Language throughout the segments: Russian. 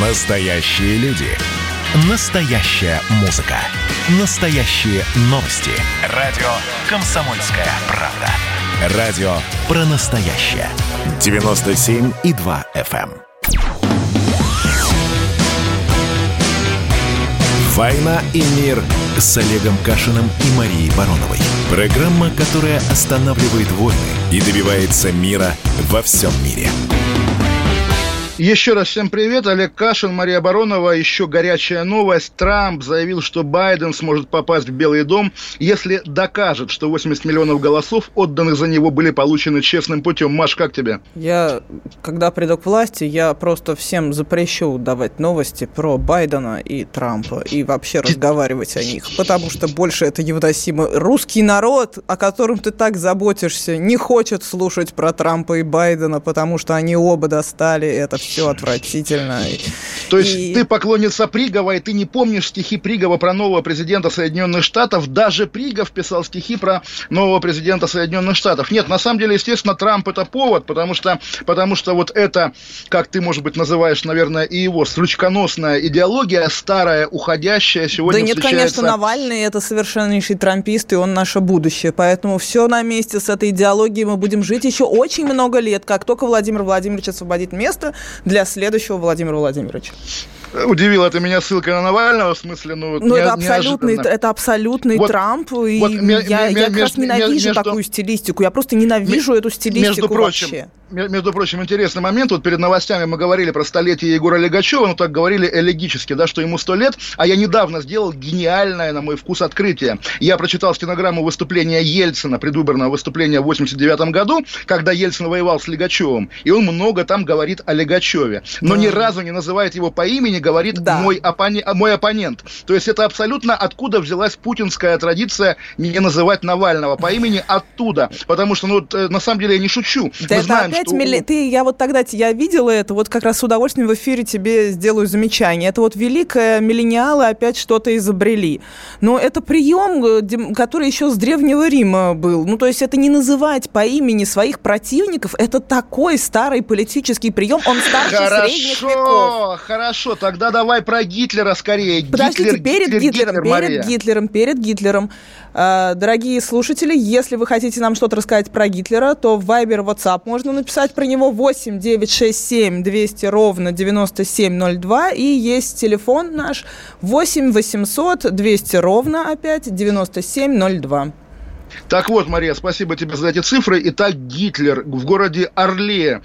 Настоящие люди. Настоящая музыка. Настоящие новости. Радио «Комсомольская правда». Радио про настоящее. 97,2 FM. эм. «Война и мир» с Олегом Кашиным и Марией Бароновой. Программа, которая останавливает войны и добивается мира во всем мире. Еще раз всем привет. Олег Кашин, Мария Баронова. Еще горячая новость. Трамп заявил, что Байден сможет попасть в Белый дом, если докажет, что 80 миллионов голосов, отданных за него, были получены честным путем. Маш, как тебе? Я, когда приду к власти, я просто всем запрещу давать новости про Байдена и Трампа и вообще разговаривать о них, потому что больше это невыносимо. Русский народ, о котором ты так заботишься, не хочет слушать про Трампа и Байдена, потому что они оба достали это все отвратительно. То есть и... ты поклонница Пригова, и ты не помнишь стихи Пригова про нового президента Соединенных Штатов. Даже Пригов писал стихи про нового президента Соединенных Штатов. Нет, на самом деле, естественно, Трамп это повод, потому что, потому что вот это, как ты, может быть, называешь, наверное, и его стручконосная идеология, старая, уходящая, сегодня Да нет, встречается... конечно, Навальный это совершеннейший трампист, и он наше будущее. Поэтому все на месте с этой идеологией мы будем жить еще очень много лет. Как только Владимир Владимирович освободит место, для следующего Владимира Владимировича. Удивила это меня ссылкой на Навального, в смысле, ну, ну не, это абсолютный, это абсолютный вот, Трамп, и вот, я, я как раз ненавижу между, такую стилистику, я просто ненавижу эту стилистику между прочим, вообще. Между прочим, интересный момент, вот перед новостями мы говорили про столетие Егора Легачева, ну так говорили элегически, да, что ему сто лет, а я недавно сделал гениальное, на мой вкус, открытие. Я прочитал стенограмму выступления Ельцина, предвыборного выступления в 89 году, когда Ельцин воевал с Легачевым, и он много там говорит о Легачеве, но да. ни разу не называет его по имени, говорит да. мой, оппони... мой оппонент. То есть это абсолютно откуда взялась путинская традиция не называть Навального по имени оттуда. Потому что, ну, э, на самом деле я не шучу. Да Мы это знаем, опять что... милли... Ты, я вот тогда я видела это, вот как раз с удовольствием в эфире тебе сделаю замечание. Это вот великое миллениалы опять что-то изобрели. Но это прием, э, который еще с Древнего Рима был. Ну, то есть это не называть по имени своих противников, это такой старый политический прием, он старше хорошо, средних веков. Хорошо, тогда давай про Гитлера скорее. Подождите, Гитлер, перед Гитлер, Гитлером, Гитлер, перед Мария. Гитлером, перед Гитлером. Э, дорогие слушатели, если вы хотите нам что-то рассказать про Гитлера, то в Viber, WhatsApp можно написать про него 8 967 200 ровно 9702. И есть телефон наш 8 800 200 ровно опять 9702. Так вот, Мария, спасибо тебе за эти цифры. Итак, Гитлер в городе Орле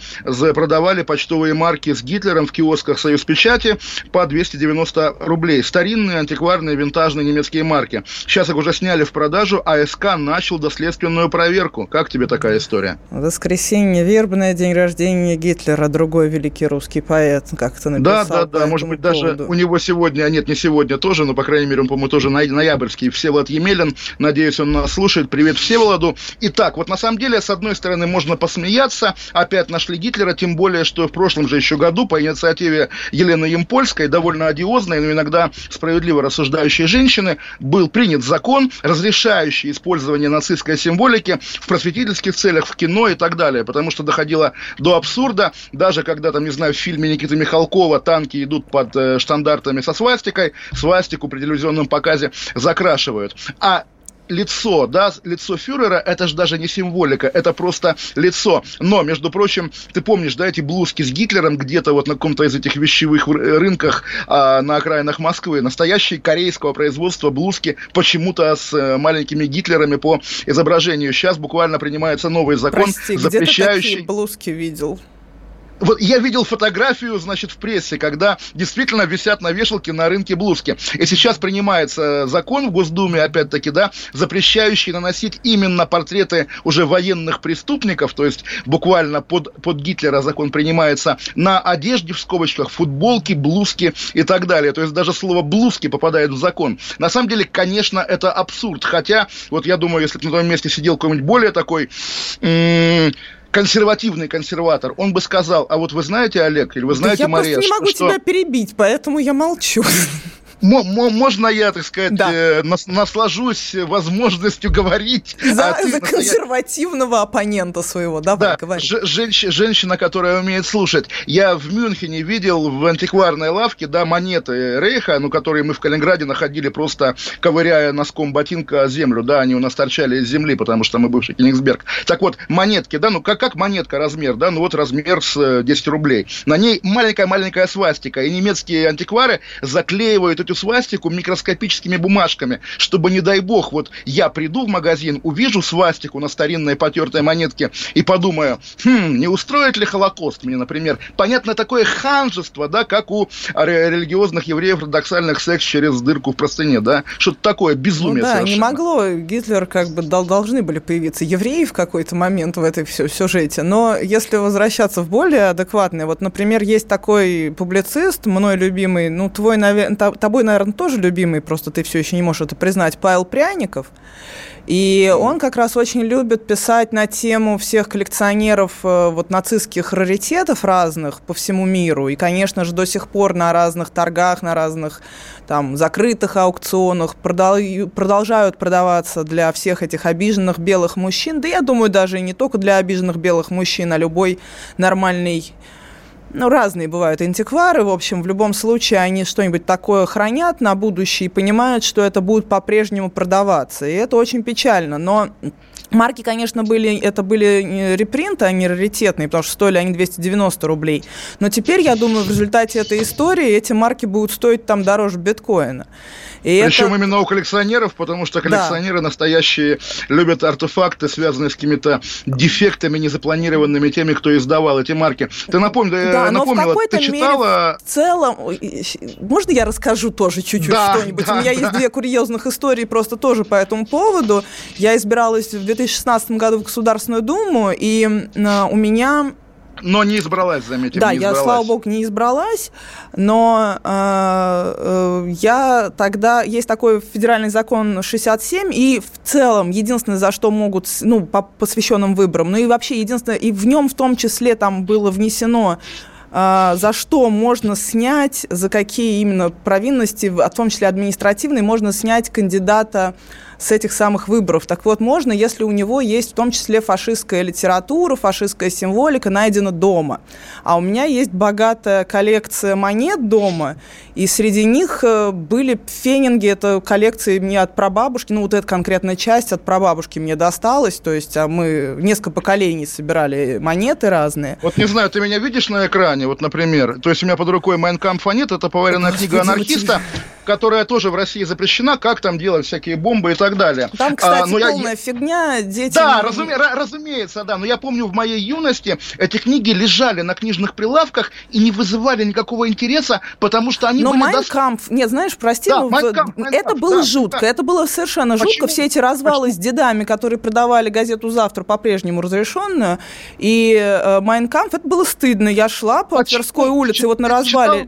продавали почтовые марки с Гитлером в киосках «Союз Печати» по 290 рублей. Старинные, антикварные, винтажные немецкие марки. Сейчас их уже сняли в продажу, а СК начал доследственную проверку. Как тебе такая история? Воскресенье, вербное день рождения Гитлера, другой великий русский поэт, как то написал. Да, да, да, может быть, поводу. даже у него сегодня, а нет, не сегодня тоже, но, по крайней мере, он, по-моему, тоже ноябрьский. Всеволод Емелин, надеюсь, он нас слушает. Привет Всеволоду. Итак, вот на самом деле, с одной стороны, можно посмеяться. Опять нашли Гитлера, тем более, что в прошлом же еще году по инициативе Елены Емпольской, довольно одиозной, но иногда справедливо рассуждающей женщины, был принят закон, разрешающий использование нацистской символики в просветительских целях, в кино и так далее. Потому что доходило до абсурда, даже когда, там, не знаю, в фильме Никиты Михалкова танки идут под э, штандартами со свастикой, свастику при телевизионном показе закрашивают. А лицо, да, лицо фюрера, это же даже не символика, это просто лицо. Но, между прочим, ты помнишь, да, эти блузки с Гитлером где-то вот на каком-то из этих вещевых рынках а, на окраинах Москвы, настоящие корейского производства блузки почему-то с э, маленькими Гитлерами по изображению. Сейчас буквально принимается новый закон, Прости, запрещающий... где ты такие блузки видел? Вот я видел фотографию, значит, в прессе, когда действительно висят на вешалке на рынке блузки. И сейчас принимается закон в Госдуме, опять-таки, да, запрещающий наносить именно портреты уже военных преступников, то есть буквально под, под Гитлера закон принимается на одежде в скобочках, футболки, блузки и так далее. То есть даже слово блузки попадает в закон. На самом деле, конечно, это абсурд. Хотя, вот я думаю, если бы на том месте сидел какой-нибудь более такой... М- консервативный консерватор, он бы сказал, а вот вы знаете, Олег, или вы знаете, да я Мария, просто не могу что... тебя перебить, поэтому я молчу. Можно я, так сказать, да. э, нас, наслажусь возможностью говорить? За, а за консервативного оппонента своего, давай, да, говори. Ж, женщ, женщина, которая умеет слушать. Я в Мюнхене видел в антикварной лавке, да, монеты Рейха, ну, которые мы в Калининграде находили просто ковыряя носком ботинка землю, да, они у нас торчали из земли, потому что мы бывший Кенигсберг. Так вот, монетки, да, ну, как, как монетка размер, да, ну, вот размер с 10 э, рублей. На ней маленькая-маленькая свастика, и немецкие антиквары заклеивают эту свастику микроскопическими бумажками, чтобы, не дай бог, вот я приду в магазин, увижу свастику на старинной потертой монетке и подумаю, хм, не устроит ли Холокост мне, например. Понятно, такое ханжество, да, как у религиозных евреев ортодоксальных секс через дырку в простыне, да, что-то такое безумие ну, да, совершенно. не могло, Гитлер как бы должны были появиться евреи в какой-то момент в этой все, сюжете, но если возвращаться в более адекватное, вот, например, есть такой публицист, мной любимый, ну, твой, наверное, тобой, наверное, тоже любимый, просто ты все еще не можешь это признать, Павел Пряников. И он как раз очень любит писать на тему всех коллекционеров э, вот нацистских раритетов разных по всему миру. И, конечно же, до сих пор на разных торгах, на разных там закрытых аукционах продолжают продаваться для всех этих обиженных белых мужчин. Да я думаю, даже и не только для обиженных белых мужчин, а любой нормальный ну, разные бывают антиквары, в общем, в любом случае они что-нибудь такое хранят на будущее и понимают, что это будет по-прежнему продаваться. И это очень печально, но Марки, конечно, были, это были репринты, они раритетные, потому что стоили они 290 рублей. Но теперь, я думаю, в результате этой истории эти марки будут стоить там дороже биткоина. И Причем это... именно у коллекционеров, потому что коллекционеры да. настоящие любят артефакты, связанные с какими-то дефектами, незапланированными теми, кто издавал эти марки. Ты напомни, да, напомнила, ты читала... В целом, можно я расскажу тоже чуть-чуть да, что-нибудь? Да, у меня да. есть две курьезных истории просто тоже по этому поводу. Я избиралась в 2016 году в Государственную Думу, и у меня но не избралась, заметьте. Да, я, слава богу, не избралась, но э, э, я тогда... Есть такой федеральный закон 67, и в целом единственное, за что могут, ну, по посвященным выборам, ну и вообще единственное, и в нем в том числе там было внесено э, за что можно снять, за какие именно провинности, в том числе административные, можно снять кандидата с этих самых выборов. Так вот, можно, если у него есть в том числе фашистская литература, фашистская символика найдена дома. А у меня есть богатая коллекция монет дома, и среди них э, были фенинги, это коллекции мне от прабабушки, ну вот эта конкретная часть от прабабушки мне досталась, то есть а мы несколько поколений собирали монеты разные. Вот не знаю, ты меня видишь на экране, вот, например, то есть у меня под рукой Майнкамфа нет, это поваренная книга анархиста, которая тоже в России запрещена, как там делать всякие бомбы и так далее. Там, кстати, а, полная я... фигня, дети... Да, разуме... разумеется, да, но я помню, в моей юности эти книги лежали на книжных прилавках и не вызывали никакого интереса, потому что они но были... Но «Майн кампф», нет, знаешь, прости, да, но «Майн кампф», «Майн кампф», это было да, жутко, да. это было совершенно Почему? жутко, все эти развалы Почему? с дедами, которые продавали газету «Завтра» по-прежнему разрешенную, и э, «Майн кампф», это было стыдно, я шла по Почему? Тверской улице, вот на развале...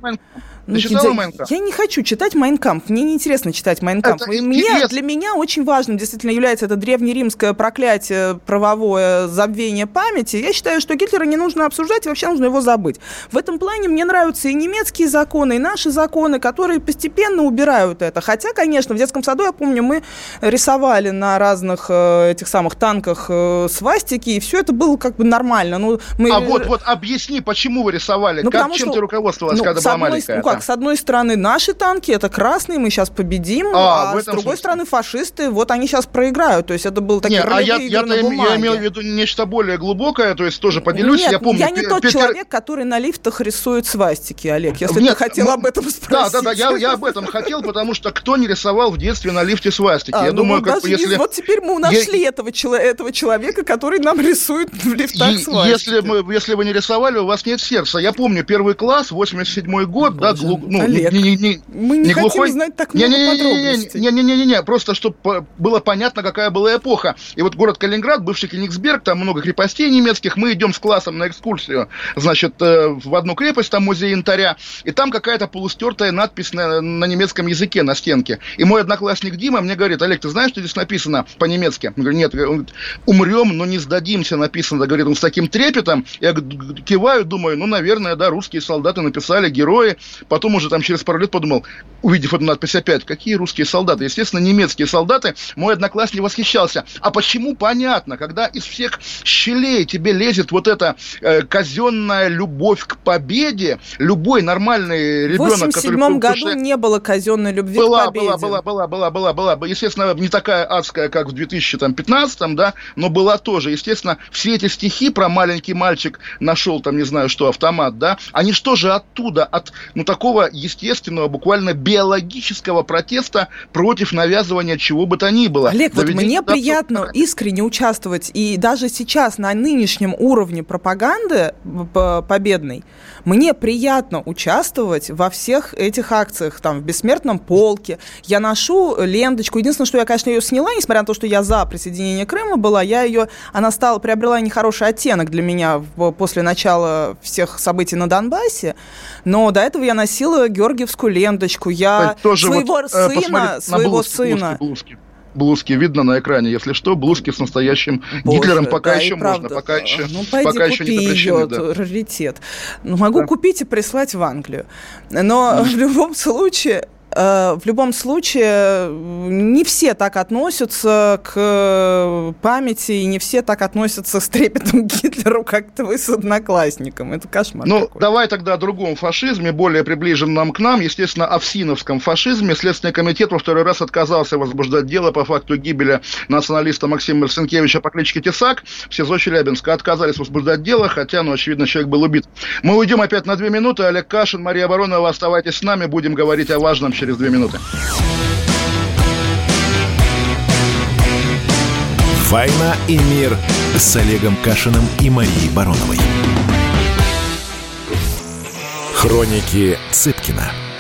Ну, читала «Майн кампф»? Я не хочу читать «Майн кампф». Мне неинтересно читать «Майн кампф». Мне, для меня очень важным действительно является это древнеримское проклятие, правовое забвение памяти. Я считаю, что Гитлера не нужно обсуждать, и вообще нужно его забыть. В этом плане мне нравятся и немецкие законы, и наши законы, которые постепенно убирают это. Хотя, конечно, в детском саду, я помню, мы рисовали на разных э, этих самых танках э, свастики, и все это было как бы нормально. Ну, мы... А вот, вот объясни, почему вы рисовали? Ну, как, чем что, ты руководствовалась, ну, когда была маленькая? Ну, как, с одной стороны, наши танки, это красные, мы сейчас победим, а, а с другой смысле. стороны, фашисты, вот они сейчас проиграют. То есть это был такой а я, я, я, я имел в виду нечто более глубокое, то есть тоже поделюсь, Нет, я помню... я не тот Петр... человек, который на лифтах рисует свастики, Олег, если Нет, ты хотел ну, об этом спросить. Да, да, да, я, я об этом хотел, потому что кто не рисовал в детстве на лифте свастики? А, я ну, думаю, как бы если... Вот теперь мы нашли я... этого, этого человека, который нам рисует в лифтах и, свастики. Если, мы, если вы не рисовали, у вас нет сердца. Я помню первый класс, 87 год, да, глу... ну, Олег. не, не, не, Мы не, не хотим глухой... знать так много не, не, не, подробностей. Не-не-не, просто чтобы было понятно, какая была эпоха. И вот город Калининград, бывший Кенигсберг, там много крепостей немецких, мы идем с классом на экскурсию, значит, э, в одну крепость, там музей янтаря, и там какая-то полустертая надпись на, на немецком языке на стенке. И мой одноклассник Дима мне говорит, Олег, ты знаешь, что здесь написано по-немецки? Я говорю, нет, говорит, умрем, но не сдадимся, написано, говорит он с таким трепетом. Я киваю, думаю, ну, наверное, да, русские солдаты написали, герои, Потом уже там через пару лет подумал, увидев эту надпись опять, какие русские солдаты? Естественно, немецкие солдаты. Мой одноклассник восхищался. А почему? Понятно, когда из всех щелей тебе лезет вот эта э, казенная любовь к победе, любой нормальный ребенок, который... В 87 году не было казенной любви была, к победе. Была, была, была, была, была, была, была. Естественно, не такая адская, как в 2015, да, но была тоже. Естественно, все эти стихи про маленький мальчик нашел там, не знаю что, автомат, да, они что же оттуда, от, ну, такого естественного, буквально биологического протеста против навязывания чего бы то ни было. Олег, вот мне приятно искренне участвовать, и даже сейчас на нынешнем уровне пропаганды победной, мне приятно участвовать во всех этих акциях, там, в «Бессмертном полке». Я ношу ленточку. Единственное, что я, конечно, ее сняла, несмотря на то, что я за присоединение Крыма была, я ее, она стала, приобрела нехороший оттенок для меня после начала всех событий на Донбассе. Но до этого я носила георгиевскую ленточку. Я Тоже своего вот, э, сына, своего блузки, сына... Блузки, блузки блузки видно на экране, если что, блузки с настоящим Боже, Гитлером пока да, еще можно, пока еще, ну, пойди, пока купи еще не запрещены. Ее, да. раритет. Ну, могу да. купить и прислать в Англию. Но в любом случае, в любом случае, не все так относятся к памяти, и не все так относятся с трепетом к Гитлеру, как вы с одноклассником. Это кошмар. Ну, такой. давай тогда о другом фашизме, более приближенном к нам, естественно, о всиновском фашизме. Следственный комитет во второй раз отказался возбуждать дело по факту гибели националиста Максима Марцинкевича по кличке Тесак. В СИЗО Челябинска отказались возбуждать дело, хотя, ну, очевидно, человек был убит. Мы уйдем опять на две минуты. Олег Кашин, Мария Баронова, оставайтесь с нами, будем говорить о важном через две минуты. «Война и мир» с Олегом Кашиным и Марией Бароновой. Хроники Цыпкина.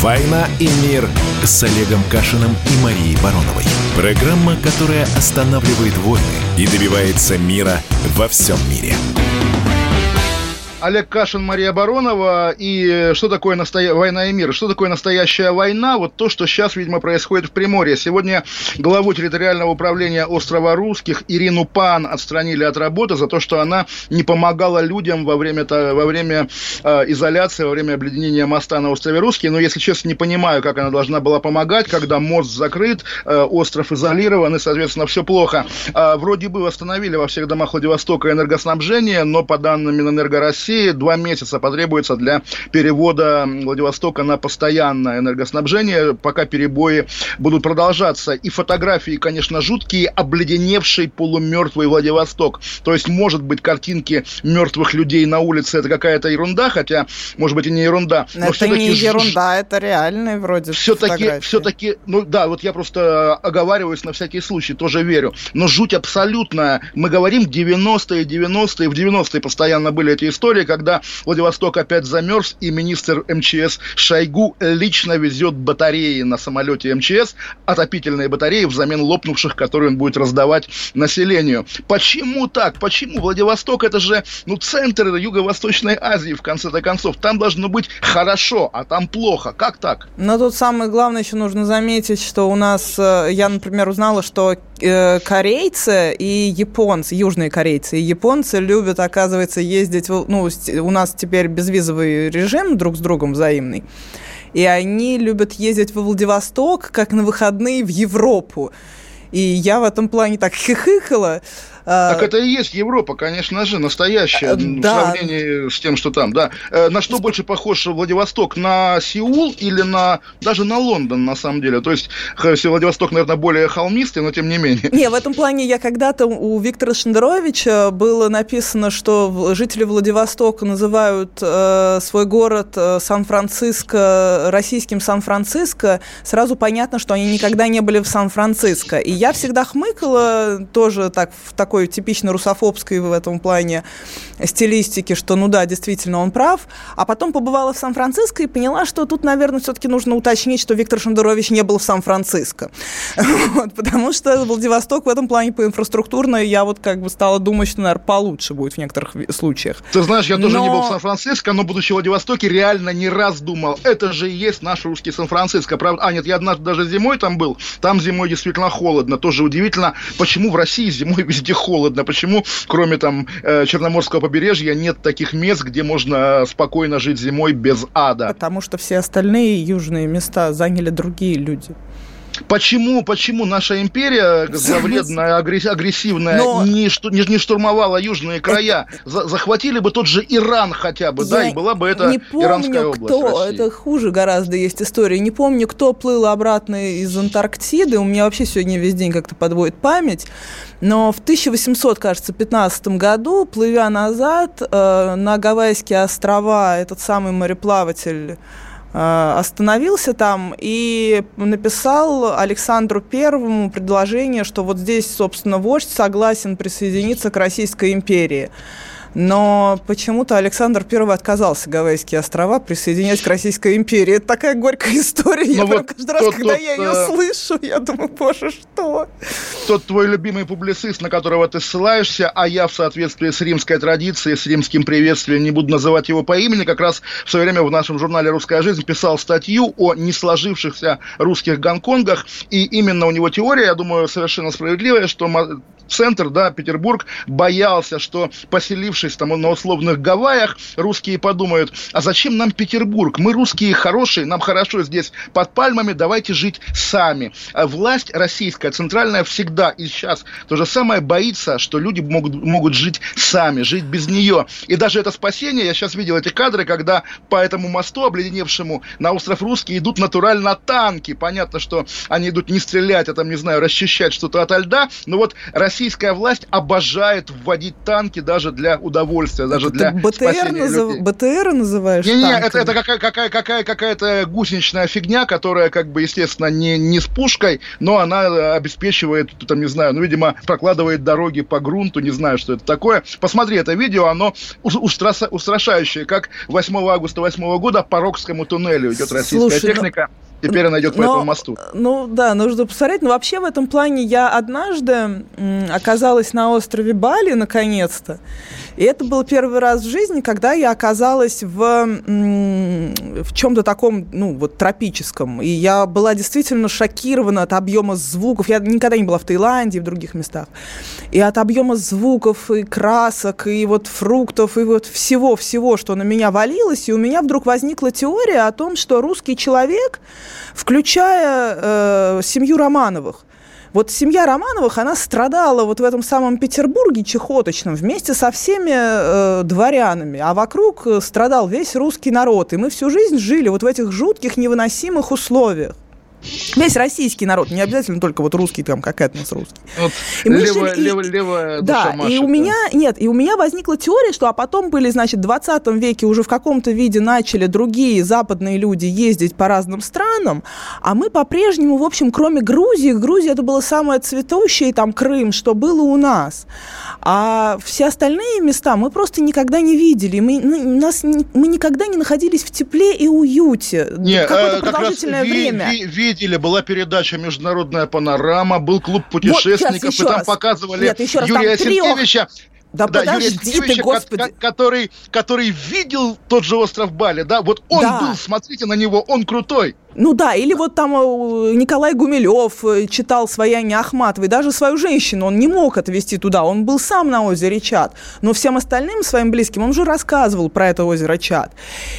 «Война и мир» с Олегом Кашиным и Марией Бароновой. Программа, которая останавливает войны и добивается мира во всем мире. Олег Кашин, Мария Баронова. И что такое настоя... война и мир? Что такое настоящая война? Вот то, что сейчас, видимо, происходит в Приморье. Сегодня главу территориального управления острова Русских Ирину Пан отстранили от работы за то, что она не помогала людям во время, во время э, изоляции, во время обледенения моста на острове Русский. Но, если честно, не понимаю, как она должна была помогать, когда мост закрыт, э, остров изолирован, и, соответственно, все плохо. Э, вроде бы восстановили во всех домах Владивостока энергоснабжение, но по данным Минэнерго России, России два месяца потребуется для перевода Владивостока на постоянное энергоснабжение, пока перебои будут продолжаться. И фотографии, конечно, жуткие, обледеневший полумертвый Владивосток. То есть, может быть, картинки мертвых людей на улице это какая-то ерунда, хотя, может быть, и не ерунда. Но это не ерунда, это реальный вроде Все-таки, все-таки, ну да, вот я просто оговариваюсь на всякий случай, тоже верю. Но жуть абсолютная. Мы говорим 90-е, 90-е, в 90-е постоянно были эти истории, история, когда Владивосток опять замерз, и министр МЧС Шойгу лично везет батареи на самолете МЧС, отопительные батареи взамен лопнувших, которые он будет раздавать населению. Почему так? Почему Владивосток это же ну, центр Юго-Восточной Азии, в конце-то концов. Там должно быть хорошо, а там плохо. Как так? Но тут самое главное еще нужно заметить, что у нас, э, я, например, узнала, что корейцы и японцы, южные корейцы и японцы любят, оказывается, ездить, ну, у нас теперь безвизовый режим друг с другом взаимный, и они любят ездить во Владивосток, как на выходные в Европу. И я в этом плане так хихикала, так это и есть Европа, конечно же, настоящая, да. в сравнении с тем, что там, да. Э, на что больше похож Владивосток? На Сеул или на даже на Лондон, на самом деле? То есть Владивосток, наверное, более холмистый, но тем не менее. Не, в этом плане я когда-то у Виктора Шендеровича было написано, что жители Владивостока называют э, свой город э, Сан-Франциско российским Сан-Франциско. Сразу понятно, что они никогда не были в Сан-Франциско. И я всегда хмыкала тоже так в такой такой типично русофобской в этом плане стилистики, что, ну да, действительно, он прав. А потом побывала в Сан-Франциско и поняла, что тут, наверное, все-таки нужно уточнить, что Виктор Шендерович не был в Сан-Франциско. Вот, потому что Владивосток в этом плане по инфраструктурно я вот как бы стала думать, что, наверное, получше будет в некоторых случаях. Ты знаешь, я тоже но... не был в Сан-Франциско, но, будучи в Владивостоке, реально не раз думал, это же и есть наш русский Сан-Франциско. Правда, а нет, я однажды даже зимой там был, там зимой действительно холодно. Тоже удивительно, почему в России зимой везде холодно, почему, кроме там э, Черноморского побережья, нет таких мест, где можно спокойно жить зимой без ада. Потому что все остальные южные места заняли другие люди. Почему, почему наша империя зловредная, агрессивная, Но... не, не, не штурмовала южные края? Это... Захватили бы тот же Иран хотя бы, Я да, и была бы это не помню, Иранская область кто, России. это хуже гораздо есть история. Не помню, кто плыл обратно из Антарктиды, у меня вообще сегодня весь день как-то подводит память, но в 1800, кажется, 15 году, плывя назад э, на Гавайские острова, этот самый мореплаватель остановился там и написал Александру Первому предложение, что вот здесь, собственно, вождь согласен присоединиться к Российской империи. Но почему-то Александр I отказался Гавайские острова присоединять к Российской империи. Это такая горькая история. Но я вот каждый раз, когда тот, я ее э... слышу, я думаю, боже, что? Тот твой любимый публицист, на которого ты ссылаешься, а я в соответствии с римской традицией, с римским приветствием, не буду называть его по имени, как раз в свое время в нашем журнале «Русская жизнь» писал статью о не сложившихся русских Гонконгах, и именно у него теория, я думаю, совершенно справедливая, что центр, да, Петербург, боялся, что поселившись там на условных Гавайях, русские подумают, а зачем нам Петербург? Мы русские хорошие, нам хорошо здесь под пальмами, давайте жить сами. А власть российская, центральная всегда и сейчас то же самое боится, что люди могут, могут жить сами, жить без нее. И даже это спасение, я сейчас видел эти кадры, когда по этому мосту, обледеневшему на остров Русский, идут натурально танки. Понятно, что они идут не стрелять, а там, не знаю, расчищать что-то ото льда, но вот российская власть обожает вводить танки даже для удовольствия, даже это для БТР назыв... людей. БТР называешь Не, не, это, это какая, какая, какая, какая-то гусеничная фигня, которая, как бы, естественно, не, не с пушкой, но она обеспечивает, там, не знаю, ну, видимо, прокладывает дороги по грунту, не знаю, что это такое. Посмотри это видео, оно устрашающее, как 8 августа 8 года по Рокскому туннелю идет российская Слушай, ну, техника. Но Теперь она идет по этому мосту. Ну да, нужно посмотреть. Но вообще в этом плане я однажды оказалась на острове Бали, наконец-то. И это был первый раз в жизни, когда я оказалась в, в чем-то таком, ну, вот тропическом. И я была действительно шокирована от объема звуков. Я никогда не была в Таиланде и в других местах. И от объема звуков, и красок, и вот фруктов, и вот всего-всего, что на меня валилось. И у меня вдруг возникла теория о том, что русский человек, включая э, семью Романовых, вот семья Романовых, она страдала вот в этом самом Петербурге чехоточном вместе со всеми э, дворянами, а вокруг страдал весь русский народ. И мы всю жизнь жили вот в этих жутких невыносимых условиях. Весь российский народ, не обязательно только вот русский, там, как этнос русский. Вот и мы лево, жили, лево, лево да, машет, и у да. меня, нет, и у меня возникла теория, что, а потом были, значит, в 20 веке уже в каком-то виде начали другие западные люди ездить по разным странам, а мы по-прежнему, в общем, кроме Грузии, Грузия это было самое цветущее, там, Крым, что было у нас. А все остальные места мы просто никогда не видели. Мы, нас, мы никогда не находились в тепле и уюте. Не, Какое-то э, продолжительное ви, время. Ви, видели, была передача «Международная панорама», был клуб путешественников, вот, и там раз. показывали Нет, еще раз, Юрия Сенкевича. Да, да подожди Юрия ты, господи. Который, который видел тот же остров Бали, да, вот он да. был, смотрите на него, он крутой. Ну да, или вот там э, Николай Гумилев э, читал «Свояние Ахматовой», даже свою женщину он не мог отвезти туда, он был сам на озере Чат, но всем остальным своим близким он уже рассказывал про это озеро Чат.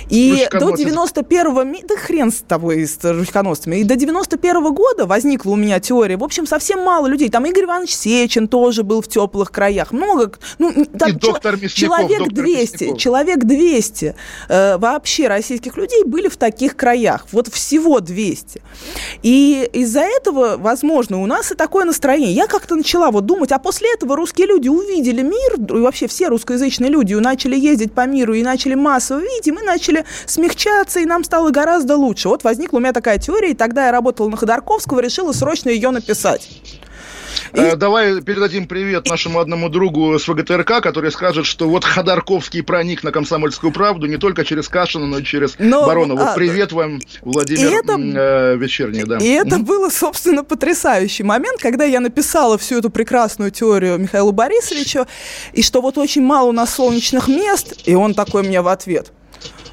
И до 91-го, да хрен с тобой, с ручконосцами, и до 91-го года возникла у меня теория, в общем, совсем мало людей, там Игорь Иванович Сечин тоже был в теплых краях, много, ну, там и доктор Мясников, человек доктор 200, Мясников. человек 200 э, вообще российских людей были в таких краях, вот всего всего 200. И из-за этого, возможно, у нас и такое настроение. Я как-то начала вот думать, а после этого русские люди увидели мир, и вообще все русскоязычные люди начали ездить по миру и начали массово видеть, и мы начали смягчаться, и нам стало гораздо лучше. Вот возникла у меня такая теория, и тогда я работала на Ходорковского, решила срочно ее написать. И... Давай передадим привет нашему одному другу с ВГТРК, который скажет, что вот Ходорковский проник на комсомольскую правду не только через Кашина, но и через но, Баронова. А... Привет вам, Владимир это... э, Вечерний. Да. И это было, собственно, потрясающий момент, когда я написала всю эту прекрасную теорию Михаилу Борисовичу, и что вот очень мало у нас солнечных мест, и он такой мне в ответ.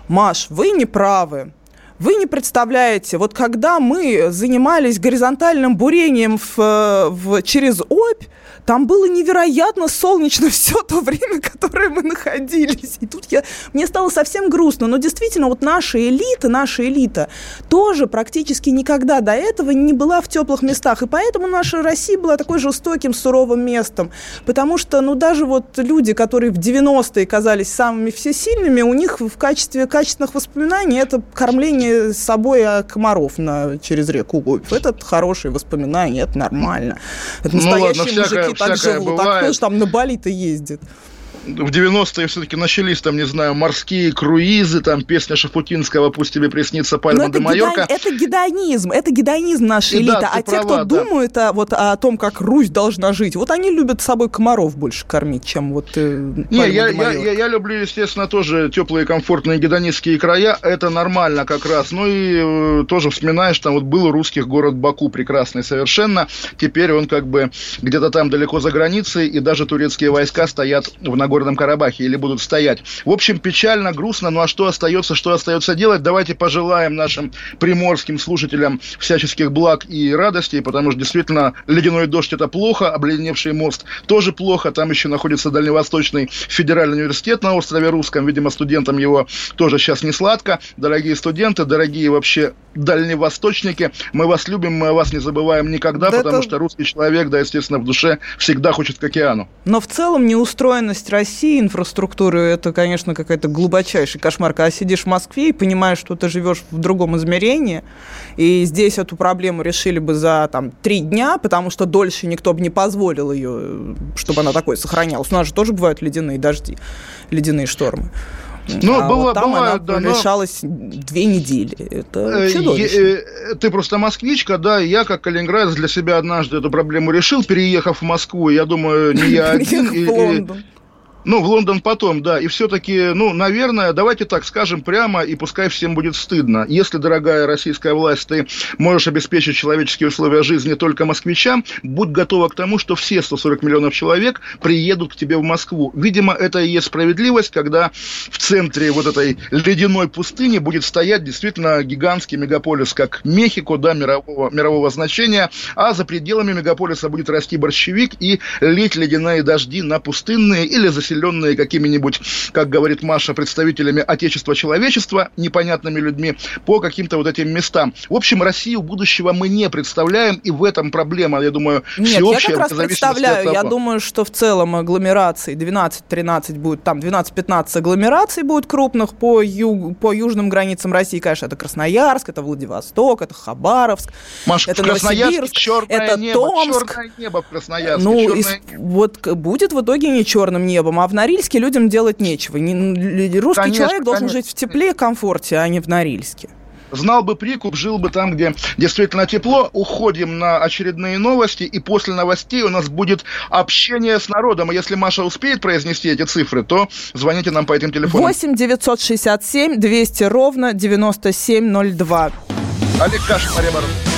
Маш, вы не правы. Вы не представляете, вот когда мы занимались горизонтальным бурением в, э, в, через Обь, там было невероятно солнечно все то время, которое мы находились. И тут я, мне стало совсем грустно. Но действительно, вот наша элита, наша элита тоже практически никогда до этого не была в теплых местах. И поэтому наша Россия была такой жестоким, суровым местом. Потому что, ну, даже вот люди, которые в 90-е казались самыми всесильными, у них в качестве качественных воспоминаний это кормление с собой комаров на, через реку Обь. Это хорошие воспоминания, это нормально. Это ну ладно, мужики так живут. Бывает. А кто же там на Бали-то ездит? В 90-е все-таки начались, там, не знаю, морские круизы, там, песня Шафутинского «Пусть тебе приснится пальма де Майорка». Это гедонизм, это гедонизм нашей элиты. Да, а права, те, кто да. думают о, вот, о том, как Русь должна жить, вот они любят с собой комаров больше кормить, чем вот э, Не, я, я, я, я люблю, естественно, тоже теплые, комфортные гедонистские края, это нормально как раз. Ну и э, тоже вспоминаешь, там вот был у русских город Баку прекрасный совершенно, теперь он как бы где-то там далеко за границей, и даже турецкие войска стоят в Нагорном Нагорном Карабахе или будут стоять. В общем, печально, грустно, ну а что остается, что остается делать? Давайте пожелаем нашим приморским слушателям всяческих благ и радостей, потому что действительно ледяной дождь это плохо, обледеневший мост тоже плохо, там еще находится Дальневосточный федеральный университет на острове Русском, видимо, студентам его тоже сейчас не сладко. Дорогие студенты, дорогие вообще дальневосточники, мы вас любим, мы о вас не забываем никогда, да потому это... что русский человек, да, естественно, в душе всегда хочет к океану. Но в целом неустроенность России инфраструктуры, это, конечно, какая-то глубочайший кошмар. Когда сидишь в Москве и понимаешь, что ты живешь в другом измерении, и здесь эту проблему решили бы за там, три дня, потому что дольше никто бы не позволил ее, чтобы она такой сохранялась. У нас же тоже бывают ледяные дожди, ледяные штормы. Ну, а было, вот там бывает, она да, решалась но... две недели. Это э. Э, ты просто москвичка, да, я как калининградец для себя однажды эту проблему решил, переехав в Москву. Я думаю, не я один. Ну, в Лондон потом, да. И все-таки, ну, наверное, давайте так скажем прямо, и пускай всем будет стыдно. Если, дорогая российская власть, ты можешь обеспечить человеческие условия жизни только москвичам, будь готова к тому, что все 140 миллионов человек приедут к тебе в Москву. Видимо, это и есть справедливость, когда в центре вот этой ледяной пустыни будет стоять действительно гигантский мегаполис, как Мехико, да, мирового, мирового значения, а за пределами мегаполиса будет расти борщевик и лить ледяные дожди на пустынные или заселенные населенные какими-нибудь, как говорит Маша, представителями отечества человечества, непонятными людьми, по каким-то вот этим местам. В общем, Россию будущего мы не представляем, и в этом проблема, я думаю, Нет, всеобщая. я как раз представляю, я думаю, что в целом агломерации 12-13 будет, там 12-15 агломераций будет крупных по, юг, по южным границам России, конечно, это Красноярск, это Владивосток, это Хабаровск, Маш, это Новосибирск, это небо, Томск. Черное небо в Красноярске. Ну, и, вот будет в итоге не черным небом, а в Норильске людям делать нечего. Русский конечно, человек должен конечно. жить в тепле и комфорте, а не в Норильске. Знал бы прикуп, жил бы там, где действительно тепло. Уходим на очередные новости, и после новостей у нас будет общение с народом. И если Маша успеет произнести эти цифры, то звоните нам по этим телефонам. 8 967 200 ровно 9702. Олег Кашин, Мария Барон.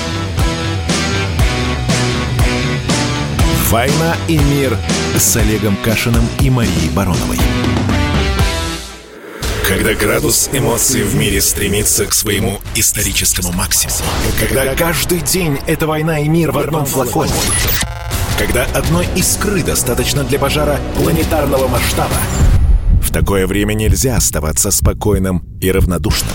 «Война и мир» с Олегом Кашиным и Марией Бароновой. Когда градус эмоций в мире стремится к своему историческому максимуму. Когда каждый день это война и мир в одном флаконе. Когда одной искры достаточно для пожара планетарного масштаба. В такое время нельзя оставаться спокойным и равнодушным.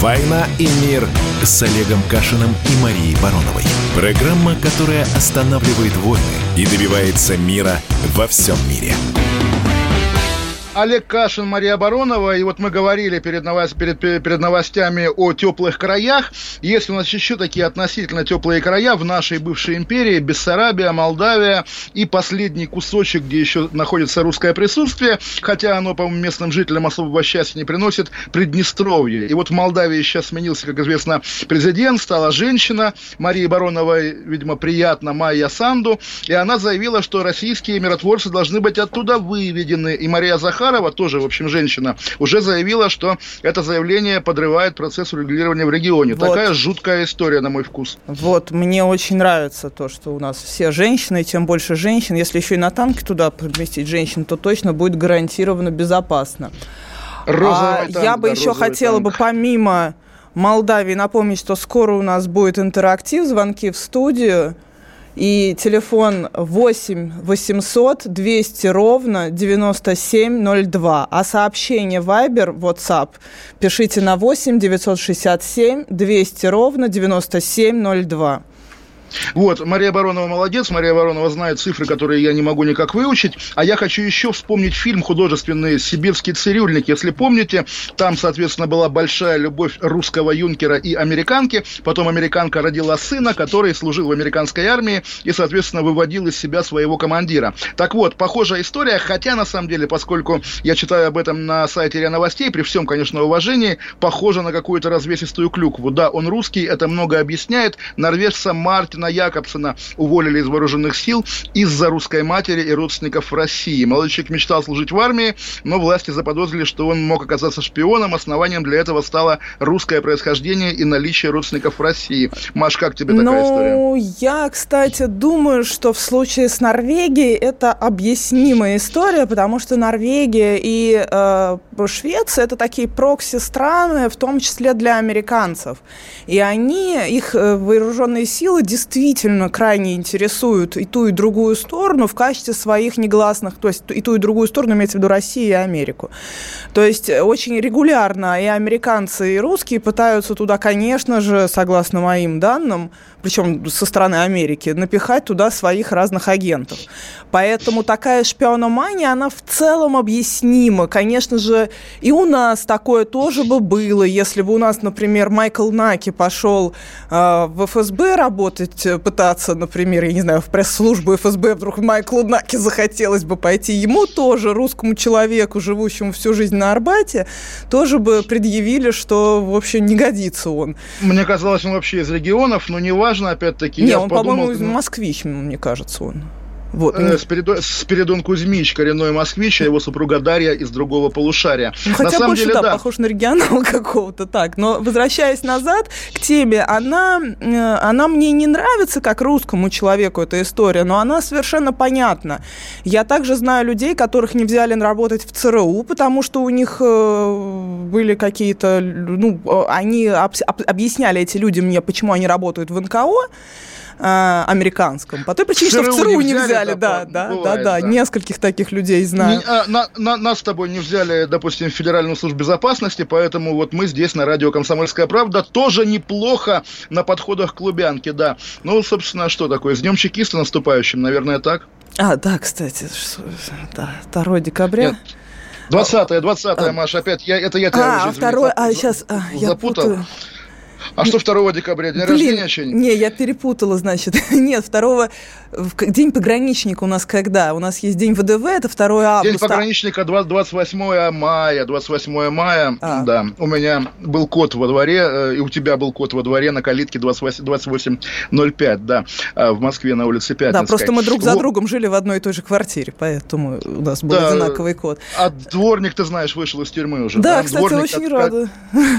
«Война и мир» с Олегом Кашиным и Марией Бароновой. Программа, которая останавливает войны и добивается мира во всем мире. Олег Кашин, Мария Баронова. И вот мы говорили перед, новость, перед, перед новостями о теплых краях. Есть у нас еще такие относительно теплые края в нашей бывшей империи. Бессарабия, Молдавия и последний кусочек, где еще находится русское присутствие. Хотя оно, по-моему, местным жителям особого счастья не приносит. Приднестровье. И вот в Молдавии сейчас сменился, как известно, президент. Стала женщина. Марии Бароновой, видимо, приятно, Майя Санду. И она заявила, что российские миротворцы должны быть оттуда выведены. И Мария Захарова, тоже, в общем, женщина, уже заявила, что это заявление подрывает процесс урегулирования в регионе. Вот. Такая жуткая история, на мой вкус. Вот, мне очень нравится то, что у нас все женщины, тем больше женщин. Если еще и на танке туда поместить женщин, то точно будет гарантированно безопасно. Розовый а, танк, я бы да, еще хотела танк. бы помимо Молдавии напомнить, что скоро у нас будет интерактив, звонки в студию. И телефон 8 800 200 ровно 9702. А сообщение Viber, WhatsApp пишите на 8 967 200 ровно 9702. Вот, Мария Баронова молодец, Мария Баронова знает цифры, которые я не могу никак выучить, а я хочу еще вспомнить фильм художественный «Сибирский цирюльник». Если помните, там, соответственно, была большая любовь русского юнкера и американки, потом американка родила сына, который служил в американской армии и, соответственно, выводил из себя своего командира. Так вот, похожая история, хотя, на самом деле, поскольку я читаю об этом на сайте РИА Новостей, при всем, конечно, уважении, похоже на какую-то развесистую клюкву. Да, он русский, это много объясняет. Норвежца Мартин Мартина Якобсона уволили из вооруженных сил из-за русской матери и родственников в России. Человек мечтал служить в армии, но власти заподозрили, что он мог оказаться шпионом. Основанием для этого стало русское происхождение и наличие родственников в России. Маш, как тебе такая ну, история? Ну, я, кстати, думаю, что в случае с Норвегией это объяснимая история, потому что Норвегия и э, Швеция это такие прокси-страны, в том числе для американцев. И они, их э, вооруженные силы действительно действительно крайне интересуют и ту, и другую сторону в качестве своих негласных, то есть и ту, и другую сторону, имеется в виду Россию и Америку. То есть очень регулярно и американцы, и русские пытаются туда, конечно же, согласно моим данным, причем со стороны Америки, напихать туда своих разных агентов. Поэтому такая шпиономания, она в целом объяснима. Конечно же, и у нас такое тоже бы было, если бы у нас, например, Майкл Наки пошел э, в ФСБ работать, пытаться, например, я не знаю, в пресс-службу ФСБ вдруг Майклу Наки захотелось бы пойти, ему тоже, русскому человеку, живущему всю жизнь на Арбате, тоже бы предъявили, что, в общем, не годится он. Мне казалось, он вообще из регионов, но не важно, опять-таки. Не, он, по-моему, ну... москвич, мне кажется, он. Вот. Э, Спиридон, Спиридон Кузьмич, коренной москвич, а его супруга Дарья из другого полушария. Ну, хотя на самом больше, деле, да, да, похож на регионал какого-то так. Но возвращаясь назад к теме, она, э, она мне не нравится как русскому человеку эта история, но она совершенно понятна. Я также знаю людей, которых не взяли работать в ЦРУ, потому что у них э, были какие-то, ну, они объясняли эти люди мне, почему они работают в НКО, э, американском. По той причине, что в ЦРУ не взяли, взяли да, да, бывает, да, да, да, нескольких таких людей знаю. Не, а, на, на, нас с тобой не взяли, допустим, в Федеральную службу безопасности, поэтому вот мы здесь на радио «Комсомольская правда» тоже неплохо на подходах к Лубянке, да. Ну, собственно, что такое? С Днем Чекиста наступающим, наверное, так? А, да, кстати, да, 2 декабря. Нет. 20-е, 20-е, Маша, опять, я, это я тебя а, уже второй, а, сейчас, а, я путаю. А что 2 декабря? День Блин, рождения что Не, я перепутала, значит. Нет, 2 День пограничника у нас когда? У нас есть День ВДВ, это 2 августа. День пограничника 28 мая. 28 мая, а. да. У меня был код во дворе, э, и у тебя был код во дворе на калитке 2805, да, а, в Москве на улице Пятницкой. Да, просто мы друг за другом жили в одной и той же квартире, поэтому у нас был да, одинаковый код. А дворник, ты знаешь, вышел из тюрьмы уже. Да, да? кстати, дворник, очень от, рада.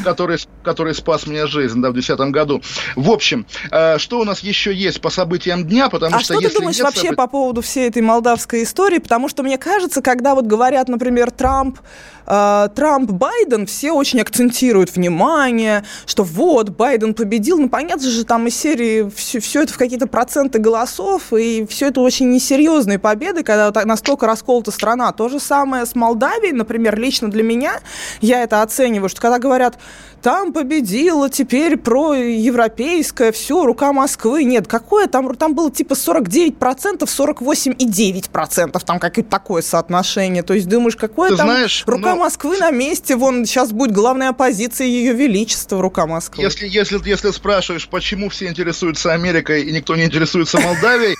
Который, который спас мне жизнь, да, в 2010 году. В общем, э, что у нас еще есть по событиям дня, потому а что... что ты думаешь вообще событий... по поводу всей этой молдавской истории? Потому что мне кажется, когда вот говорят, например, Трамп, э, Трамп, Байден, все очень акцентируют внимание, что вот, Байден победил. Ну, понятно же, там из серии все, все это в какие-то проценты голосов, и все это очень несерьезные победы, когда настолько расколота страна. То же самое с Молдавией, например, лично для меня, я это оцениваю, что когда говорят, там победила теперь теперь про европейское, все, рука Москвы. Нет, какое там, там было типа 49%, 48,9%, там какое-то такое соотношение. То есть думаешь, какое Ты там знаешь, рука ну... Москвы на месте, вон сейчас будет главная оппозиция Ее Величества, рука Москвы. Если, если, если спрашиваешь, почему все интересуются Америкой и никто не интересуется Молдавией,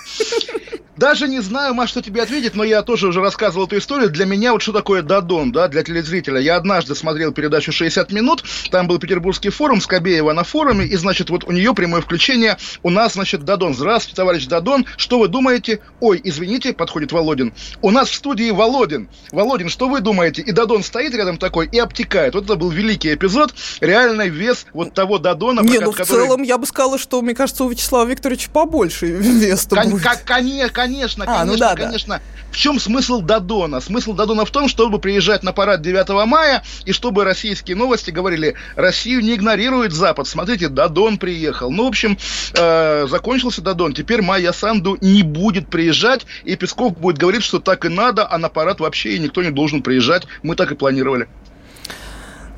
даже не знаю, Маш, что тебе ответить, но я тоже уже рассказывал эту историю. Для меня вот что такое Дадон, да, для телезрителя. Я однажды смотрел передачу «60 минут», там был Петербургский форум, Скобеева на форуме, и, значит, вот у нее прямое включение. У нас, значит, Дадон. Здравствуйте, товарищ Дадон. Что вы думаете? Ой, извините, подходит Володин. У нас в студии Володин. Володин, что вы думаете? И Дадон стоит рядом такой и обтекает. Вот это был великий эпизод. Реальный вес вот того Дадона. Не, ну в который... целом я бы сказала, что, мне кажется, у Вячеслава Викторовича побольше вес Кон- будет. Конечно, конечно, а, ну конечно, ну да, конечно. Да. В чем смысл Дадона? Смысл Дадона в том, чтобы приезжать на парад 9 мая, и чтобы российские новости говорили, Россию не игнорирует Запад. Смотрите, Дадон приехал. Ну, в общем, э, закончился Дадон. Теперь Майя Санду не будет приезжать, и Песков будет говорить, что так и надо, а на парад вообще и никто не должен приезжать. Мы так и планировали.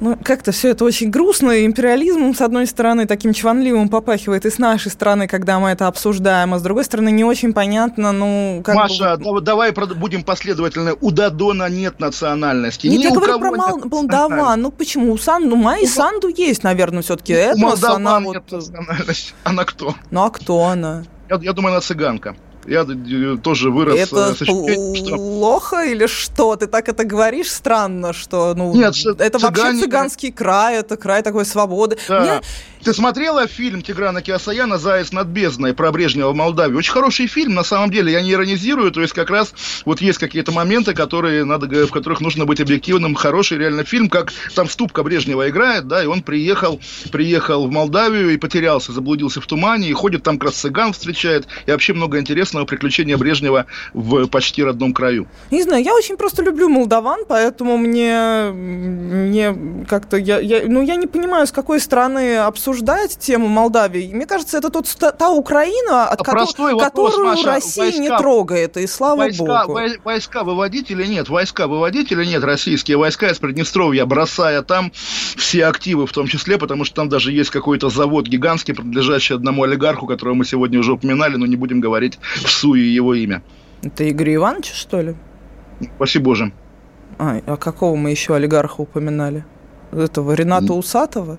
Ну, как-то все это очень грустно, империализмом, с одной стороны, таким чванливым попахивает, и с нашей стороны, когда мы это обсуждаем, а с другой стороны, не очень понятно, ну, как Маша, бы... давай будем последовательны. У Дадона нет национальности. Нет, Ни я говорю про Мол... Молдаван. Ну, почему? У Сан... Ну, Майи Санду есть, наверное, все-таки. У Молдаван она нет вот... национальности. Она кто? Ну, а кто она? Я, я думаю, она цыганка. Я тоже вырос это с ощущением, плохо или что? Ты так это говоришь странно, что ну Нет, это цыгане... вообще цыганский край, это край такой свободы. Да. Мне ты смотрела фильм Тиграна Киасаяна «Заяц над бездной» про Брежнева в Молдавии? Очень хороший фильм, на самом деле, я не иронизирую, то есть как раз вот есть какие-то моменты, которые надо, в которых нужно быть объективным, хороший реально фильм, как там Ступка Брежнева играет, да, и он приехал, приехал в Молдавию и потерялся, заблудился в тумане, и ходит там как раз цыган встречает, и вообще много интересного приключения Брежнева в почти родном краю. Не знаю, я очень просто люблю молдаван, поэтому мне, мне как-то, я, я, ну, я не понимаю, с какой стороны обсуждать обсуждать тему Молдавии. Мне кажется, это тот, та Украина, от Простой ко- вопрос, которую Маша, Россия войска, не трогает, и слава войска, богу. Войска выводить или нет? Войска выводить или нет? Российские войска из Приднестровья, бросая там все активы в том числе, потому что там даже есть какой-то завод гигантский, принадлежащий одному олигарху, которого мы сегодня уже упоминали, но не будем говорить в суе его имя. Это Игорь Иванович, что ли? Спасибо Боже. А, а какого мы еще олигарха упоминали? Этого Рената Усатова?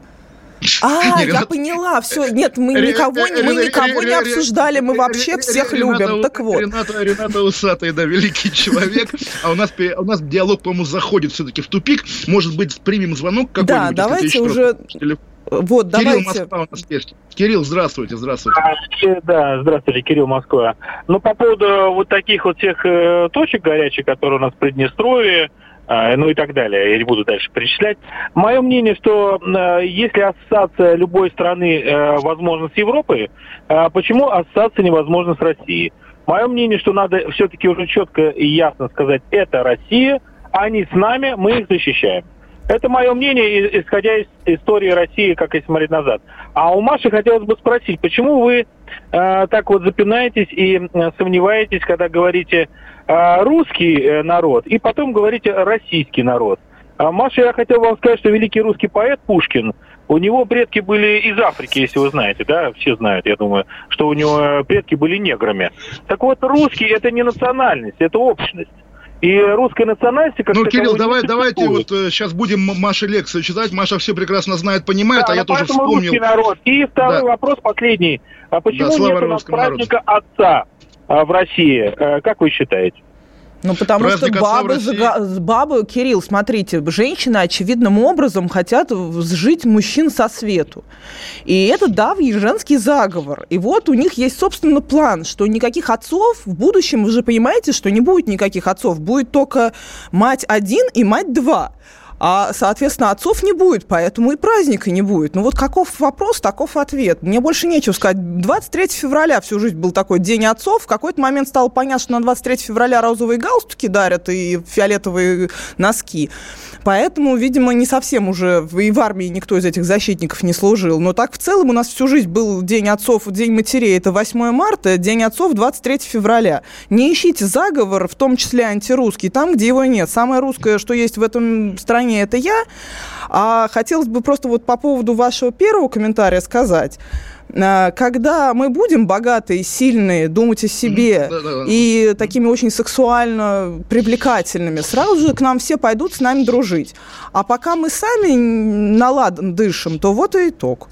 А, я поняла, все, нет, мы никого, не, мы никого не обсуждали, мы вообще всех любим, так вот. Рената, Рената Усатый, да, великий человек, а у нас, у нас диалог, по-моему, заходит все-таки в тупик, может быть, примем звонок какой-нибудь? Да, давайте уже... Вот, Кирилл, давайте. Москва у нас есть. Кирилл, здравствуйте, здравствуйте. А, да, здравствуйте, Кирилл, Москва. Ну, по поводу вот таких вот всех э, точек горячих, которые у нас в Приднестровье, ну и так далее. Я не буду дальше перечислять. Мое мнение, что э, если ассоциация любой страны э, возможна с Европой, э, почему ассоциация невозможна с Россией? Мое мнение, что надо все-таки уже четко и ясно сказать, это Россия, они с нами, мы их защищаем. Это мое мнение, исходя из истории России, как если смотреть назад. А у Маши хотелось бы спросить, почему вы э, так вот запинаетесь и э, сомневаетесь, когда говорите русский э, народ, и потом говорите российский народ? А, Маша, я хотел вам сказать, что великий русский поэт Пушкин, у него предки были из Африки, если вы знаете, да, все знают, я думаю, что у него предки были неграми. Так вот, русский это не национальность, это общность. И русской национальности как Ну, Кирилл, давай, давайте вот э, сейчас будем Маше лекцию читать. Маша все прекрасно знает, понимает, да, а я тоже вспомнил. русский народ. И второй да. вопрос последний. А почему да, нет у нас праздника народу. отца в России? А, как вы считаете? Ну, потому Праздник что бабы, зага... бабы, Кирилл, смотрите, женщины очевидным образом хотят сжить мужчин со свету. И это давний женский заговор. И вот у них есть, собственно, план, что никаких отцов в будущем, вы же понимаете, что не будет никаких отцов, будет только мать один и мать два. А, соответственно, отцов не будет, поэтому и праздника не будет. Ну вот каков вопрос, таков ответ. Мне больше нечего сказать. 23 февраля всю жизнь был такой день отцов. В какой-то момент стало понятно, что на 23 февраля розовые галстуки дарят и фиолетовые носки. Поэтому, видимо, не совсем уже и в армии никто из этих защитников не служил. Но так в целом у нас всю жизнь был День отцов, День матерей. Это 8 марта, День отцов 23 февраля. Не ищите заговор, в том числе антирусский, там, где его нет. Самое русское, что есть в этом стране это я. А хотелось бы просто вот по поводу вашего первого комментария сказать. А, когда мы будем богатые, сильные, думать о себе и такими очень сексуально привлекательными, сразу же к нам все пойдут с нами дружить. А пока мы сами наладан дышим, то вот и итог.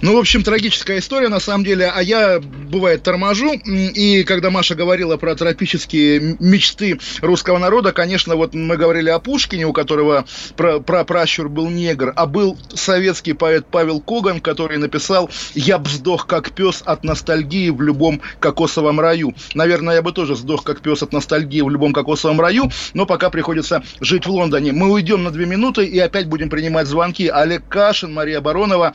Ну, в общем, трагическая история, на самом деле. А я, бывает, торможу. И когда Маша говорила про тропические мечты русского народа, конечно, вот мы говорили о Пушкине, у которого про, про пращур был негр, а был советский поэт Павел Коган, который написал «Я б сдох, как пес от ностальгии в любом кокосовом раю». Наверное, я бы тоже сдох, как пес от ностальгии в любом кокосовом раю, но пока приходится жить в Лондоне. Мы уйдем на две минуты и опять будем принимать звонки. Олег Кашин, Мария Баронова.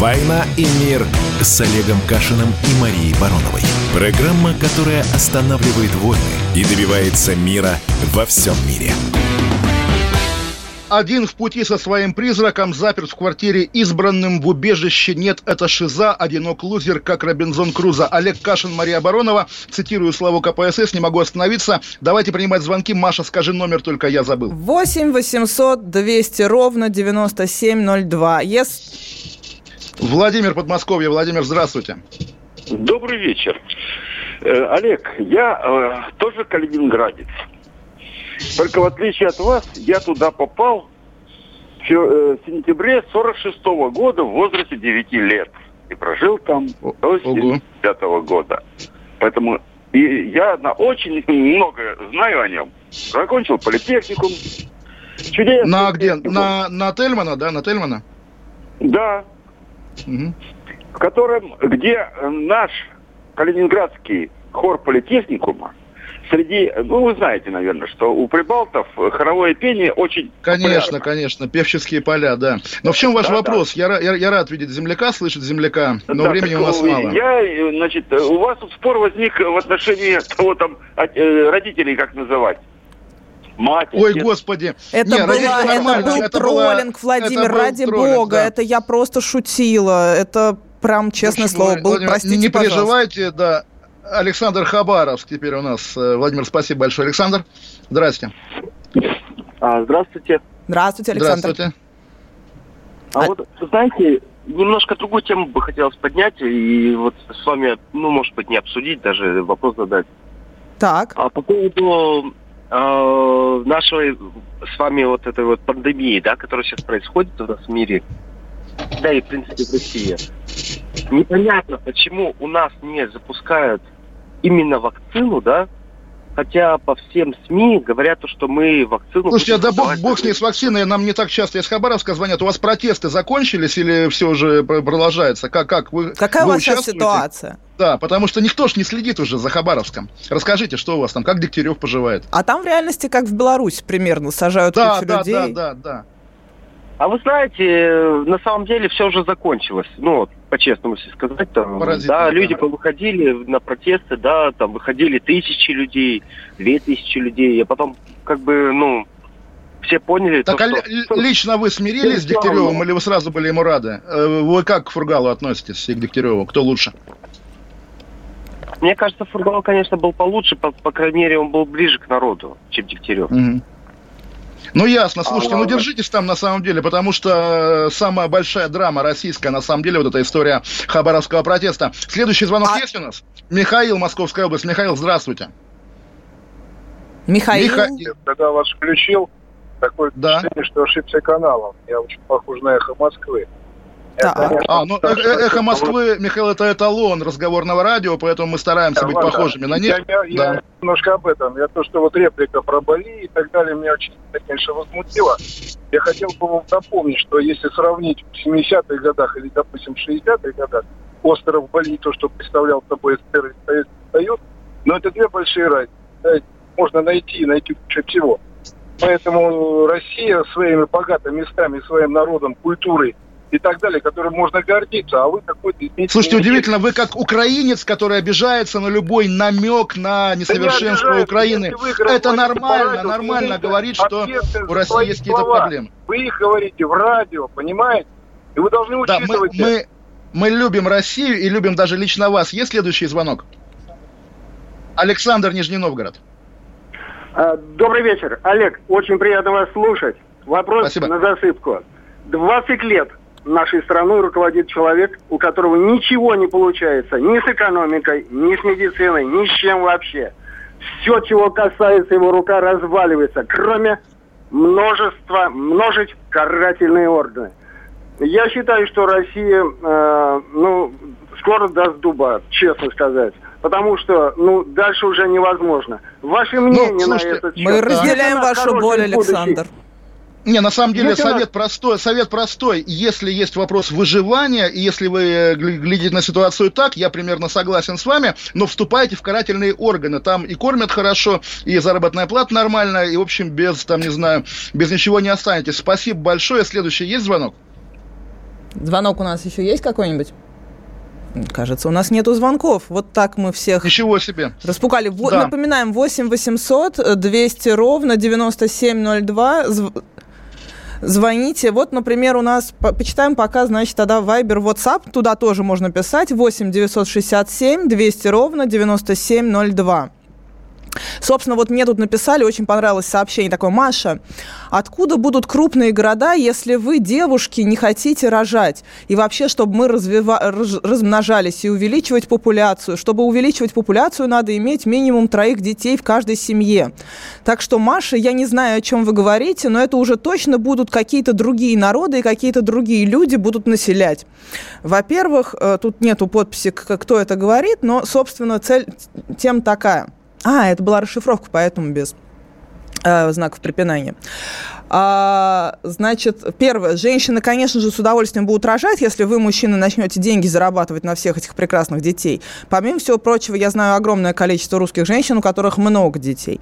«Война и мир» с Олегом Кашиным и Марией Бароновой. Программа, которая останавливает войны и добивается мира во всем мире. Один в пути со своим призраком, заперт в квартире избранным в убежище. Нет, это шиза, одинок лузер, как Робинзон Круза. Олег Кашин, Мария Баронова. Цитирую славу КПСС, не могу остановиться. Давайте принимать звонки. Маша, скажи номер, только я забыл. 8 800 200 ровно 9702. Yes. Владимир Подмосковье. Владимир, здравствуйте. Добрый вечер. Э, Олег, я э, тоже калининградец. Только в отличие от вас, я туда попал в, э, сентябре 46 -го года в возрасте 9 лет. И прожил там до 75 -го года. Поэтому и я на очень много знаю о нем. Закончил политехникум. Чудесно. На где? На, на Тельмана, да? На Тельмана? Да, угу. в котором, где наш калининградский хор политехникума среди, ну, вы знаете, наверное, что у прибалтов хоровое пение очень Конечно, популярно. конечно, певческие поля, да. Но в чем ваш да, вопрос? Да. Я, я, я рад видеть земляка, слышать земляка, но да, времени у нас мало. Я, значит, у вас тут спор возник в отношении того, там, э, родителей, как называть мать. Ой, отец. господи. Это, Не, была, это был это троллинг, была, Владимир, это ради троллинг, бога. Да. Это я просто шутила. Это прям, честное Почему? слово, был, Владимир, простите, Не пожалуйста. переживайте, да. Александр Хабаров теперь у нас. Э, Владимир, спасибо большое. Александр, здрасте. А, здравствуйте. Здравствуйте, Александр. Здравствуйте. А, а вот, знаете, немножко другую тему бы хотелось поднять и вот с вами, ну, может быть, не обсудить, даже вопрос задать. Так. А по поводу э, нашей с вами вот этой вот пандемии, да, которая сейчас происходит у нас в мире, да и в принципе в России, непонятно, почему у нас не запускают именно вакцину, да, Хотя по всем СМИ говорят, что мы вакцину... Слушайте, да бог, бог с ней с вакциной, нам не так часто из Хабаровска звонят. У вас протесты закончились или все уже продолжается? Как, как? Вы, Какая вы у вас сейчас ситуация? Да, потому что никто ж не следит уже за Хабаровском. Расскажите, что у вас там, как Дегтярев поживает? А там в реальности, как в Беларуси примерно, сажают да, кучу да, людей. Да, да, да, да. А вы знаете, на самом деле все уже закончилось. Ну, по-честному если сказать, там, да, люди повыходили на протесты, да, там выходили тысячи людей, две тысячи людей, а потом, как бы, ну, все поняли. Так, то, а что... лично вы смирились с Дегтяревым или вы сразу были ему рады? Э, вы как к Фургалу относитесь и к Дегтяреву? Кто лучше? Мне кажется, Фургал, конечно, был получше, по, по крайней мере, он был ближе к народу, чем Дегтярев. Угу. Ну, ясно. Слушайте, ну держитесь там на самом деле, потому что э, самая большая драма российская, на самом деле, вот эта история Хабаровского протеста. Следующий звонок а... есть у нас? Михаил, Московская область. Михаил, здравствуйте. Михаил. Михаил. Когда вас включил, такое да. впечатление, что ошибся каналом. Я очень похож на эхо Москвы. Да. а, ну, э эхо Москвы, Михаил, это эталон разговорного радио, поэтому мы стараемся быть похожими на них. Я, я, да. немножко об этом. Я то, что вот реплика про Бали и так далее, меня очень, конечно, возмутило. Я хотел бы вам напомнить, что если сравнить в 70-х годах или, допустим, в 60-х годах остров Бали, то, что представлял собой СССР и Советский Союз, но это две большие разницы. можно найти, найти лучше всего. Поэтому Россия своими богатыми местами, своим народом, культурой и так далее, которым можно гордиться, а вы какой-то... Слушайте, удивительно, вы как украинец, который обижается на любой намек на несовершенство да Украины. Это нормально, радио, нормально говорить, что у России есть какие-то проблемы. Вы их говорите в радио, понимаете? И вы должны учитывать да, мы, мы, мы любим Россию и любим даже лично вас. Есть следующий звонок? Александр, Нижний Новгород. А, добрый вечер. Олег, очень приятно вас слушать. Вопрос Спасибо. на засыпку. 20 лет нашей страной руководит человек, у которого ничего не получается ни с экономикой, ни с медициной, ни с чем вообще. Все, чего касается его рука, разваливается, кроме множества, множить карательные органы. Я считаю, что Россия, э, ну, скоро даст дуба, честно сказать. Потому что, ну, дальше уже невозможно. Ваше ну, мнение ну, слушайте, на этот счет? Мы разделяем вашу боль, Александр. Будущий. Не, на самом деле совет простой, совет простой. Если есть вопрос выживания, и если вы э, глядите на ситуацию так, я примерно согласен с вами, но вступайте в карательные органы. Там и кормят хорошо, и заработная плата нормальная, и, в общем, без, там, не знаю, без ничего не останетесь. Спасибо большое. Следующий есть звонок? Звонок у нас еще есть какой-нибудь? Кажется, у нас нету звонков. Вот так мы всех... Ничего себе. Распугали. Да. Напоминаем, 8 800 200 ровно 9702 звоните. Вот, например, у нас, почитаем пока, значит, тогда Viber, WhatsApp, туда тоже можно писать, 8 967 200 ровно 9702. Собственно, вот мне тут написали, очень понравилось сообщение такое, Маша, откуда будут крупные города, если вы, девушки, не хотите рожать? И вообще, чтобы мы развива... размножались и увеличивать популяцию. Чтобы увеличивать популяцию, надо иметь минимум троих детей в каждой семье. Так что, Маша, я не знаю, о чем вы говорите, но это уже точно будут какие-то другие народы и какие-то другие люди будут населять. Во-первых, э, тут нету подписи, кто это говорит, но, собственно, цель тем такая – а, это была расшифровка, поэтому без э, знаков препинания. А, значит, первое, женщины, конечно же, с удовольствием будут рожать, если вы, мужчины, начнете деньги зарабатывать на всех этих прекрасных детей. Помимо всего прочего, я знаю огромное количество русских женщин, у которых много детей.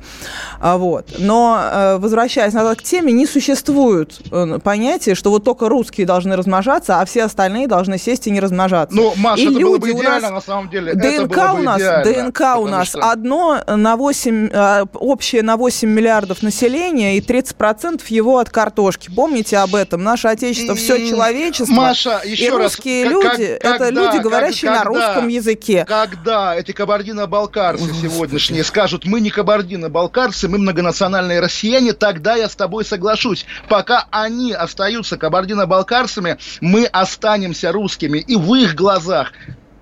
А, вот. Но, э, возвращаясь назад к теме, не существует э, понятия, что вот только русские должны размножаться, а все остальные должны сесть и не размножаться. Ну, Маша, и это люди было бы идеально, на самом деле. ДНК у нас, идеально, ДНК у нас что... одно на 8, э, общее на 8 миллиардов населения, и 30% его от картошки. Помните об этом? Наше Отечество, все человечество. Маша, еще и русские раз, люди, как, это люди, говорящие когда, на русском языке. Когда эти кабардино-балкарцы сегодняшние скажут, мы не кабардино-балкарцы, мы многонациональные россияне, тогда я с тобой соглашусь. Пока они остаются кабардино-балкарцами, мы останемся русскими. И в их глазах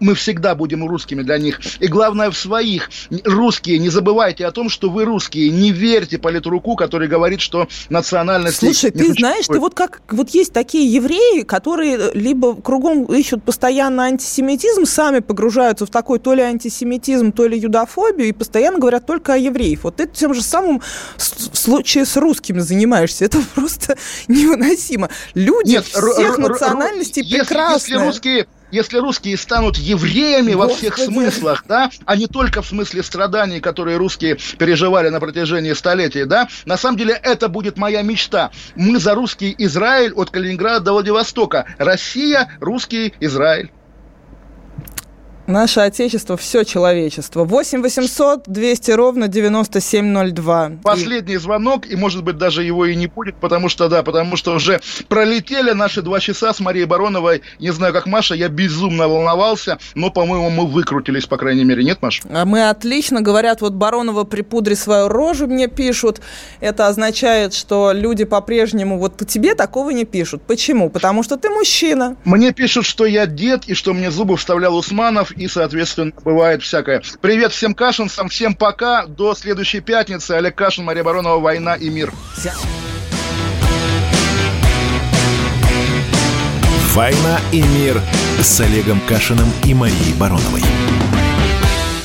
мы всегда будем русскими для них. И главное, в своих. Русские, не забывайте о том, что вы русские. Не верьте политруку, который говорит, что национальность... Слушай, ты знаешь, ты вот как... Вот есть такие евреи, которые либо кругом ищут постоянно антисемитизм, сами погружаются в такой то ли антисемитизм, то ли юдофобию, и постоянно говорят только о евреях. Вот ты тем же самым в случае с русскими занимаешься. Это просто невыносимо. Люди Нет, всех национальностей прекрасные. Если русские если русские станут евреями Господи. во всех смыслах, да, а не только в смысле страданий, которые русские переживали на протяжении столетий, да, на самом деле это будет моя мечта. Мы за русский Израиль от Калининграда до Владивостока. Россия, русский Израиль. Наше Отечество, все человечество. 8 800 200 ровно 9702. Последний и... звонок, и, может быть, даже его и не будет, потому что, да, потому что уже пролетели наши два часа с Марией Бароновой. Не знаю, как Маша, я безумно волновался, но, по-моему, мы выкрутились, по крайней мере. Нет, Маша? А мы отлично. Говорят, вот Баронова припудри свою рожу мне пишут. Это означает, что люди по-прежнему, вот тебе такого не пишут. Почему? Потому что ты мужчина. Мне пишут, что я дед, и что мне зубы вставлял Усманов, и, соответственно, бывает всякое. Привет всем кашинцам, всем пока, до следующей пятницы. Олег Кашин, Мария Баронова, «Война и мир». «Война и мир» с Олегом Кашиным и Марией Бароновой.